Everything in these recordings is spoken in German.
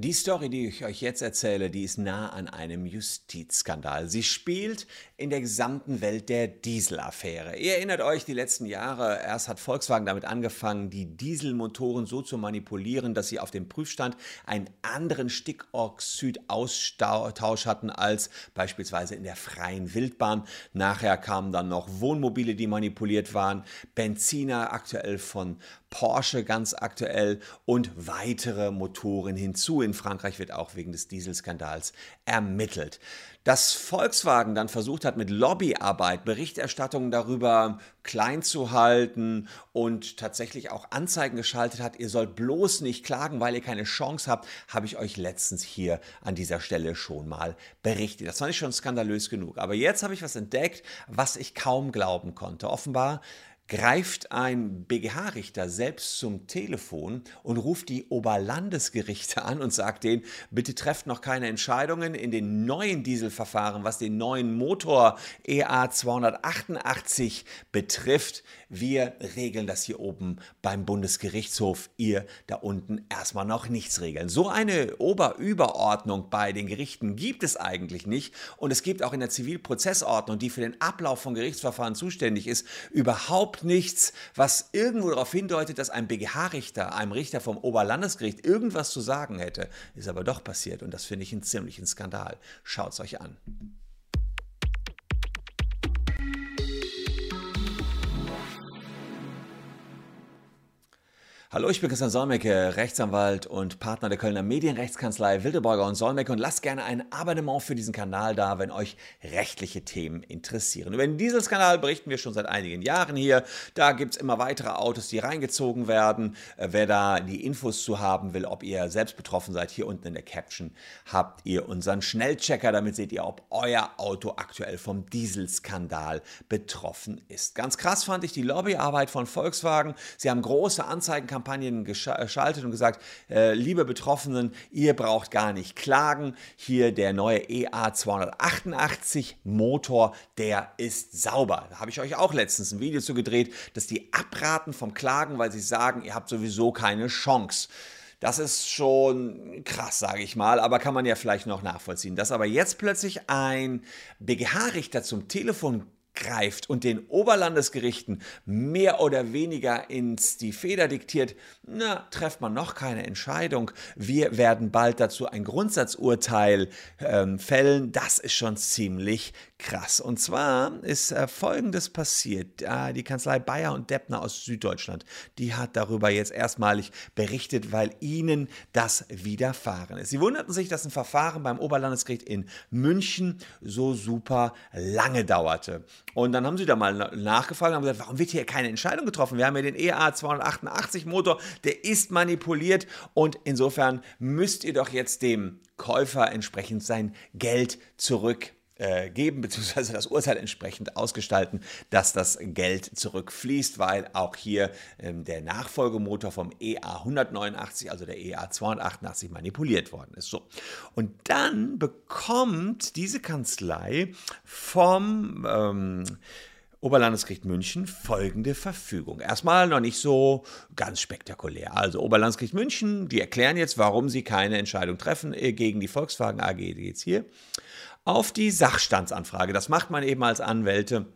Die Story, die ich euch jetzt erzähle, die ist nah an einem Justizskandal. Sie spielt in der gesamten Welt der Dieselaffäre. Ihr erinnert euch, die letzten Jahre, erst hat Volkswagen damit angefangen, die Dieselmotoren so zu manipulieren, dass sie auf dem Prüfstand einen anderen Stickoxidaustausch hatten als beispielsweise in der freien Wildbahn. Nachher kamen dann noch Wohnmobile, die manipuliert waren, Benziner aktuell von Porsche ganz aktuell und weitere Motoren hinzu. In Frankreich wird auch wegen des Dieselskandals ermittelt. Dass Volkswagen dann versucht hat, mit Lobbyarbeit Berichterstattungen darüber klein zu halten und tatsächlich auch Anzeigen geschaltet hat, ihr sollt bloß nicht klagen, weil ihr keine Chance habt, habe ich euch letztens hier an dieser Stelle schon mal berichtet. Das fand ich schon skandalös genug. Aber jetzt habe ich was entdeckt, was ich kaum glauben konnte. Offenbar greift ein BGH-Richter selbst zum Telefon und ruft die Oberlandesgerichte an und sagt denen, bitte trefft noch keine Entscheidungen in den neuen Dieselverfahren, was den neuen Motor EA 288 betrifft. Wir regeln das hier oben beim Bundesgerichtshof. Ihr da unten erstmal noch nichts regeln. So eine Oberüberordnung bei den Gerichten gibt es eigentlich nicht. Und es gibt auch in der Zivilprozessordnung, die für den Ablauf von Gerichtsverfahren zuständig ist, überhaupt überhaupt nichts, was irgendwo darauf hindeutet, dass ein BGH-Richter, einem Richter vom Oberlandesgericht irgendwas zu sagen hätte. Ist aber doch passiert und das finde ich einen ziemlichen Skandal. Schaut es euch an. Hallo, ich bin Christian Solmecke, Rechtsanwalt und Partner der Kölner Medienrechtskanzlei Wildeborger und Solmecke und lasst gerne ein Abonnement für diesen Kanal da, wenn euch rechtliche Themen interessieren. Über den Dieselskandal berichten wir schon seit einigen Jahren hier. Da gibt es immer weitere Autos, die reingezogen werden. Äh, wer da die Infos zu haben will, ob ihr selbst betroffen seid, hier unten in der Caption habt ihr unseren Schnellchecker. Damit seht ihr, ob euer Auto aktuell vom Dieselskandal betroffen ist. Ganz krass fand ich die Lobbyarbeit von Volkswagen. Sie haben große Anzeigen Kampagnen geschaltet und gesagt, äh, liebe Betroffenen, ihr braucht gar nicht klagen. Hier der neue EA 288 Motor, der ist sauber. Da habe ich euch auch letztens ein Video zu gedreht, dass die abraten vom Klagen, weil sie sagen, ihr habt sowieso keine Chance. Das ist schon krass, sage ich mal, aber kann man ja vielleicht noch nachvollziehen. Dass aber jetzt plötzlich ein BGH-Richter zum Telefon greift und den Oberlandesgerichten mehr oder weniger ins die Feder diktiert, na, trefft man noch keine Entscheidung. Wir werden bald dazu ein Grundsatzurteil ähm, fällen. Das ist schon ziemlich krass. Und zwar ist äh, Folgendes passiert. Äh, die Kanzlei Bayer und Deppner aus Süddeutschland, die hat darüber jetzt erstmalig berichtet, weil ihnen das widerfahren ist. Sie wunderten sich, dass ein Verfahren beim Oberlandesgericht in München so super lange dauerte. Und dann haben sie da mal nachgefragt und haben gesagt, warum wird hier keine Entscheidung getroffen? Wir haben ja den EA 288 Motor, der ist manipuliert und insofern müsst ihr doch jetzt dem Käufer entsprechend sein Geld zurück äh, geben, beziehungsweise das Urteil entsprechend ausgestalten, dass das Geld zurückfließt, weil auch hier ähm, der Nachfolgemotor vom EA 189, also der EA 288, manipuliert worden ist. So. Und dann bekommt diese Kanzlei vom ähm, Oberlandesgericht München folgende Verfügung. Erstmal noch nicht so ganz spektakulär. Also Oberlandesgericht München, die erklären jetzt, warum sie keine Entscheidung treffen äh, gegen die Volkswagen AG, die jetzt hier auf die Sachstandsanfrage. Das macht man eben als Anwälte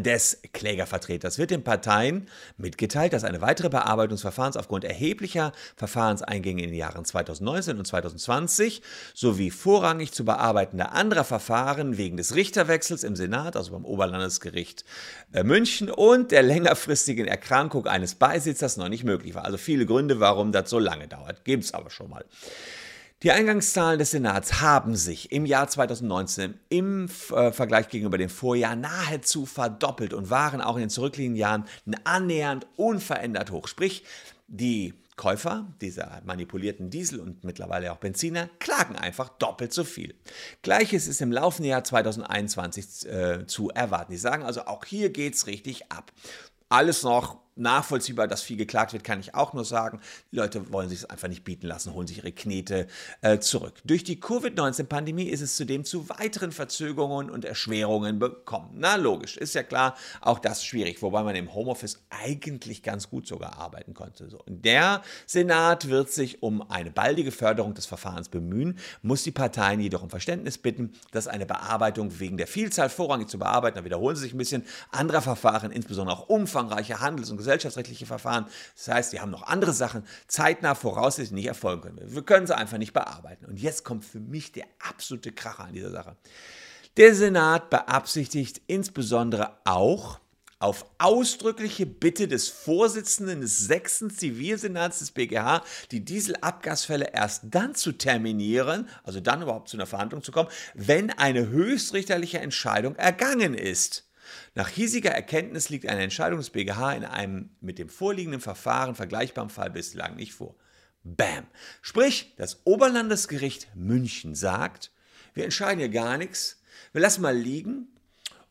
des Klägervertreters wird den Parteien mitgeteilt, dass eine weitere Bearbeitung des Verfahrens aufgrund erheblicher Verfahrenseingänge in den Jahren 2019 und 2020 sowie vorrangig zu bearbeitender anderer Verfahren wegen des Richterwechsels im Senat, also beim Oberlandesgericht äh, München und der längerfristigen Erkrankung eines Beisitzers noch nicht möglich war. Also viele Gründe, warum das so lange dauert, gibt es aber schon mal. Die Eingangszahlen des Senats haben sich im Jahr 2019 im äh, Vergleich gegenüber dem Vorjahr nahezu verdoppelt und waren auch in den zurückliegenden Jahren annähernd unverändert hoch. Sprich, die Käufer dieser manipulierten Diesel und mittlerweile auch Benziner klagen einfach doppelt so viel. Gleiches ist im laufenden Jahr 2021 äh, zu erwarten. Die sagen also, auch hier geht es richtig ab. Alles noch nachvollziehbar, dass viel geklagt wird, kann ich auch nur sagen. Die Leute wollen sich es einfach nicht bieten lassen, holen sich ihre Knete äh, zurück. Durch die Covid-19-Pandemie ist es zudem zu weiteren Verzögerungen und Erschwerungen gekommen. Na, logisch, ist ja klar, auch das schwierig, wobei man im Homeoffice eigentlich ganz gut sogar arbeiten konnte. So. Der Senat wird sich um eine baldige Förderung des Verfahrens bemühen, muss die Parteien jedoch um Verständnis bitten, dass eine Bearbeitung wegen der Vielzahl vorrangig zu bearbeiten, da wiederholen sie sich ein bisschen, anderer Verfahren, insbesondere auch umfangreiche Handels- und gesellschaftsrechtliche Verfahren. Das heißt, die haben noch andere Sachen zeitnah voraussichtlich nicht erfolgen können. Wir können sie einfach nicht bearbeiten. Und jetzt kommt für mich der absolute Kracher an dieser Sache. Der Senat beabsichtigt insbesondere auch, auf ausdrückliche Bitte des Vorsitzenden des sechsten Zivilsenats des BGH die Dieselabgasfälle erst dann zu terminieren, also dann überhaupt zu einer Verhandlung zu kommen, wenn eine höchstrichterliche Entscheidung ergangen ist. Nach hiesiger Erkenntnis liegt eine Entscheidung des BGH in einem mit dem vorliegenden Verfahren vergleichbaren Fall bislang nicht vor. Bam. Sprich, das Oberlandesgericht München sagt, wir entscheiden hier gar nichts, wir lassen mal liegen.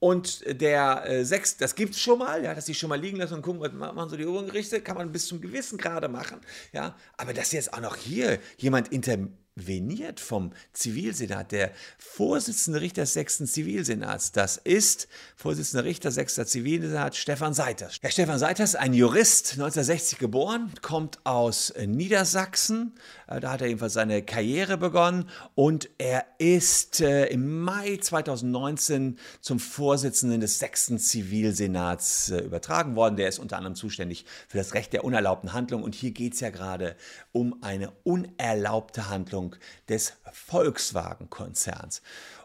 Und der äh, sechs, das gibt es schon mal, ja, dass sie schon mal liegen lassen und gucken, was machen so die oberen Gerichte, kann man bis zum gewissen Grade machen, ja. Aber dass jetzt auch noch hier jemand inter, veniert vom Zivilsenat, der Vorsitzende Richter des 6. Zivilsenats. Das ist Vorsitzender Richter 6. Zivilsenat Stefan Seiters. Herr Stefan Seiters, ein Jurist, 1960 geboren, kommt aus Niedersachsen. Äh, da hat er jedenfalls seine Karriere begonnen und er ist äh, im Mai 2019 zum Vorsitzenden des 6. Zivilsenats äh, übertragen worden. Der ist unter anderem zuständig für das Recht der unerlaubten Handlung und hier geht es ja gerade um eine unerlaubte Handlung des Volkswagen-Konzerns.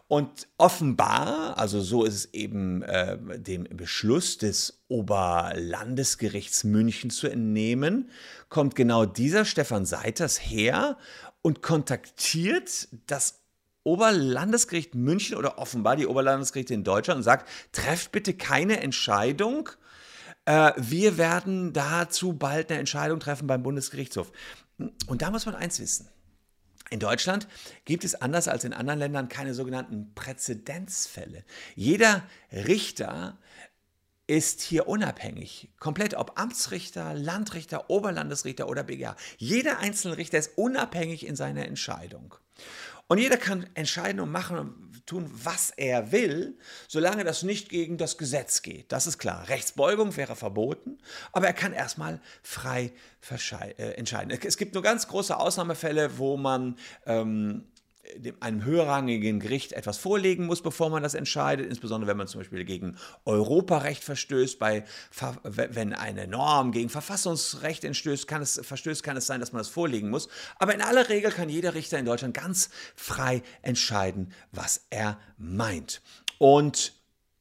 Und offenbar, also so ist es eben äh, dem Beschluss des Oberlandesgerichts München zu entnehmen, kommt genau dieser Stefan Seiters her und kontaktiert das Oberlandesgericht München oder offenbar die Oberlandesgerichte in Deutschland und sagt, trefft bitte keine Entscheidung. Äh, wir werden dazu bald eine Entscheidung treffen beim Bundesgerichtshof. Und da muss man eins wissen. In Deutschland gibt es anders als in anderen Ländern keine sogenannten Präzedenzfälle. Jeder Richter ist hier unabhängig. Komplett, ob Amtsrichter, Landrichter, Oberlandesrichter oder BGH. Jeder einzelne Richter ist unabhängig in seiner Entscheidung. Und jeder kann entscheiden und machen und tun, was er will, solange das nicht gegen das Gesetz geht. Das ist klar. Rechtsbeugung wäre verboten, aber er kann erstmal frei äh, entscheiden. Es gibt nur ganz große Ausnahmefälle, wo man ähm, einem höherrangigen Gericht etwas vorlegen muss, bevor man das entscheidet, insbesondere wenn man zum Beispiel gegen Europarecht verstößt, bei, wenn eine Norm gegen Verfassungsrecht entstößt, kann es, verstößt, kann es sein, dass man das vorlegen muss. Aber in aller Regel kann jeder Richter in Deutschland ganz frei entscheiden, was er meint. Und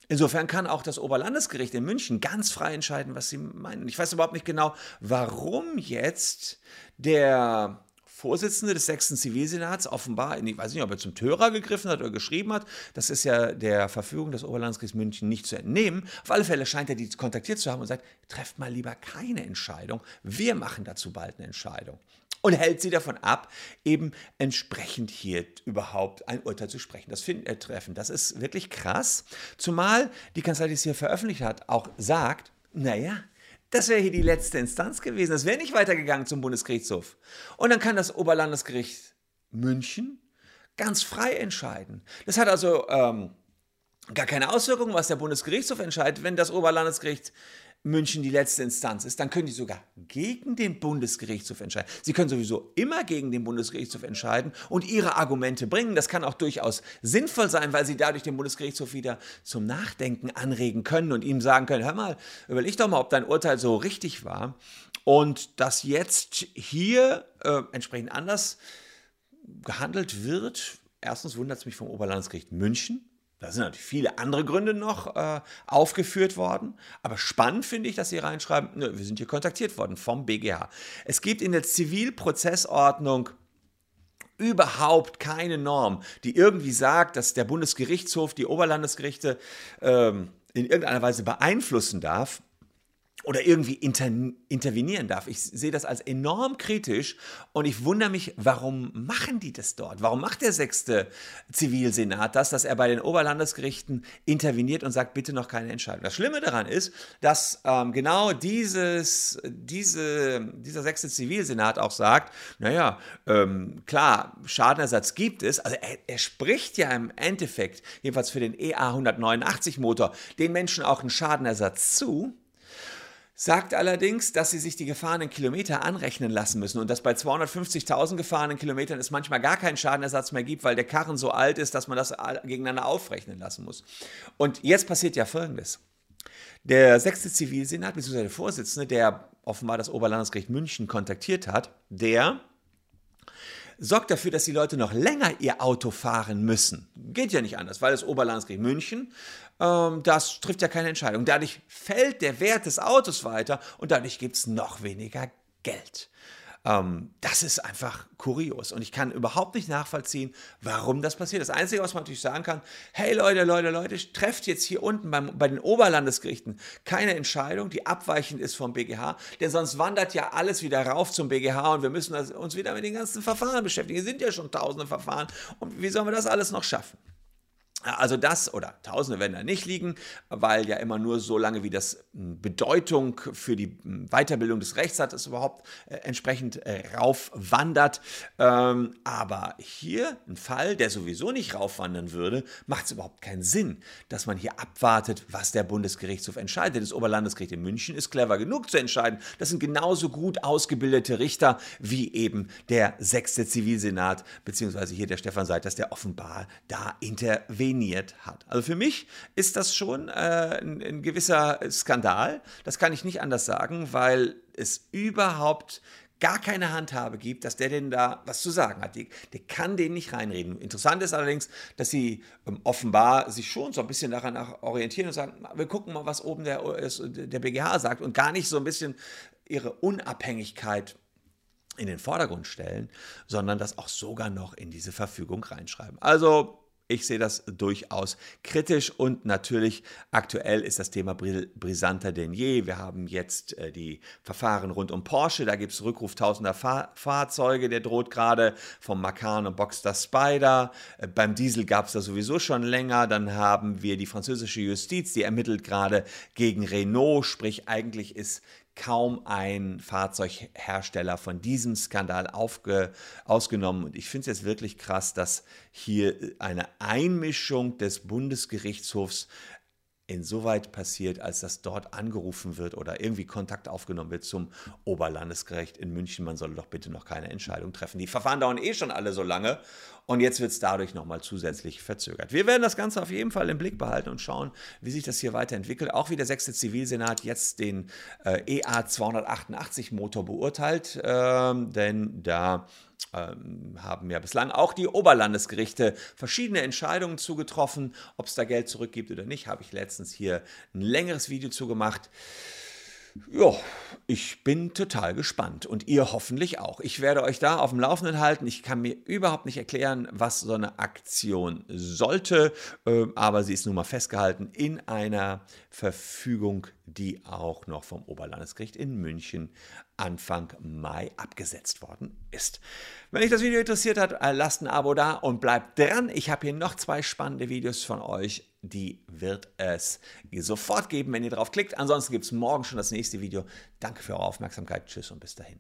Insofern kann auch das Oberlandesgericht in München ganz frei entscheiden, was sie meinen. Ich weiß überhaupt nicht genau, warum jetzt der Vorsitzende des sechsten Zivilsenats offenbar, ich weiß nicht, ob er zum Törer gegriffen hat oder geschrieben hat, das ist ja der Verfügung des Oberlandesgerichts München nicht zu entnehmen. Auf alle Fälle scheint er die kontaktiert zu haben und sagt, trefft mal lieber keine Entscheidung, wir machen dazu bald eine Entscheidung. Und hält sie davon ab, eben entsprechend hier überhaupt ein Urteil zu sprechen. Das finden, äh, treffen. Das ist wirklich krass. Zumal die Kanzlei, die es hier veröffentlicht hat, auch sagt, naja, das wäre hier die letzte Instanz gewesen. Das wäre nicht weitergegangen zum Bundesgerichtshof. Und dann kann das Oberlandesgericht München ganz frei entscheiden. Das hat also ähm, gar keine Auswirkungen, was der Bundesgerichtshof entscheidet, wenn das Oberlandesgericht München die letzte Instanz ist, dann können die sogar gegen den Bundesgerichtshof entscheiden. Sie können sowieso immer gegen den Bundesgerichtshof entscheiden und ihre Argumente bringen. Das kann auch durchaus sinnvoll sein, weil sie dadurch den Bundesgerichtshof wieder zum Nachdenken anregen können und ihm sagen können, hör mal, überleg doch mal, ob dein Urteil so richtig war. Und dass jetzt hier äh, entsprechend anders gehandelt wird, erstens wundert es mich vom Oberlandesgericht München, da sind natürlich viele andere Gründe noch äh, aufgeführt worden. Aber spannend finde ich, dass Sie reinschreiben, nö, wir sind hier kontaktiert worden vom BGH. Es gibt in der Zivilprozessordnung überhaupt keine Norm, die irgendwie sagt, dass der Bundesgerichtshof die Oberlandesgerichte ähm, in irgendeiner Weise beeinflussen darf. Oder irgendwie inter intervenieren darf. Ich sehe das als enorm kritisch und ich wundere mich, warum machen die das dort? Warum macht der sechste Zivilsenat das, dass er bei den Oberlandesgerichten interveniert und sagt, bitte noch keine Entscheidung? Das Schlimme daran ist, dass ähm, genau dieses, diese, dieser sechste Zivilsenat auch sagt, naja, ähm, klar, Schadenersatz gibt es, also er, er spricht ja im Endeffekt, jedenfalls für den EA 189 Motor, den Menschen auch einen Schadenersatz zu, sagt allerdings, dass sie sich die gefahrenen Kilometer anrechnen lassen müssen und dass bei 250.000 gefahrenen Kilometern es manchmal gar keinen Schadenersatz mehr gibt, weil der Karren so alt ist, dass man das gegeneinander aufrechnen lassen muss. Und jetzt passiert ja Folgendes. Der sechste Zivilsenat, beziehungsweise der Vorsitzende, der offenbar das Oberlandesgericht München kontaktiert hat, der sorgt dafür, dass die Leute noch länger ihr Auto fahren müssen. Geht ja nicht anders, weil das Oberlandesgericht München, ähm, das trifft ja keine Entscheidung. Dadurch fällt der Wert des Autos weiter und dadurch gibt es noch weniger Geld. Ähm, das ist einfach kurios und ich kann überhaupt nicht nachvollziehen, warum das passiert. Das Einzige, was man natürlich sagen kann, hey Leute, Leute, Leute, trefft jetzt hier unten beim, bei den Oberlandesgerichten keine Entscheidung, die abweichend ist vom BGH, denn sonst wandert ja alles wieder rauf zum BGH und wir müssen uns wieder mit den ganzen Verfahren beschäftigen. Es sind ja schon tausende Verfahren und wie sollen wir das alles noch schaffen? Also das oder Tausende werden da nicht liegen, weil ja immer nur so lange wie das hm, Bedeutung für die hm, Weiterbildung des Rechts hat, es überhaupt äh, entsprechend äh, raufwandert. Ähm, aber hier ein Fall, der sowieso nicht raufwandern würde, macht es überhaupt keinen Sinn, dass man hier abwartet, was der Bundesgerichtshof entscheidet. Das Oberlandesgericht in München ist clever genug zu entscheiden. Das sind genauso gut ausgebildete Richter wie eben der sechste Zivilsenat, beziehungsweise hier der Stefan Seiters, der offenbar da interveniert trainiert hat. Also für mich ist das schon äh, ein, ein gewisser Skandal. Das kann ich nicht anders sagen, weil es überhaupt gar keine Handhabe gibt, dass der denn da was zu sagen hat. Die, der kann den nicht reinreden. Interessant ist allerdings, dass sie ähm, offenbar sich schon so ein bisschen daran orientieren und sagen, wir gucken mal, was oben der, der BGH sagt und gar nicht so ein bisschen ihre Unabhängigkeit in den Vordergrund stellen, sondern das auch sogar noch in diese Verfügung reinschreiben. Also ich sehe das durchaus kritisch und natürlich aktuell ist das Thema brisanter denn je. Wir haben jetzt äh, die Verfahren rund um Porsche, da gibt es Rückruf tausender Fahr Fahrzeuge, der droht gerade vom Macan und Boxster Spider. Äh, beim Diesel gab es das sowieso schon länger. Dann haben wir die französische Justiz, die ermittelt gerade gegen Renault, sprich eigentlich ist kaum ein Fahrzeughersteller von diesem Skandal aufge, ausgenommen. Und ich finde es jetzt wirklich krass, dass hier eine Einmischung des Bundesgerichtshofs insoweit passiert, als dass dort angerufen wird oder irgendwie Kontakt aufgenommen wird zum Oberlandesgericht in München. Man solle doch bitte noch keine Entscheidung treffen. Die Verfahren dauern eh schon alle so lange und jetzt wird es dadurch nochmal zusätzlich verzögert. Wir werden das Ganze auf jeden Fall im Blick behalten und schauen, wie sich das hier weiterentwickelt. Auch wie der sechste Zivilsenat jetzt den äh, EA 288 Motor beurteilt, ähm, denn da haben ja bislang auch die Oberlandesgerichte verschiedene Entscheidungen zugetroffen. Ob es da Geld zurückgibt oder nicht, habe ich letztens hier ein längeres Video zugemacht. Ja, ich bin total gespannt und ihr hoffentlich auch. Ich werde euch da auf dem Laufenden halten. Ich kann mir überhaupt nicht erklären, was so eine Aktion sollte, ähm, aber sie ist nun mal festgehalten in einer Verfügung, die auch noch vom Oberlandesgericht in München Anfang Mai abgesetzt worden ist. Wenn euch das Video interessiert hat, lasst ein Abo da und bleibt dran. Ich habe hier noch zwei spannende Videos von euch. Die wird es sofort geben, wenn ihr drauf klickt. Ansonsten gibt es morgen schon das nächste Video. Danke für eure Aufmerksamkeit. Tschüss und bis dahin.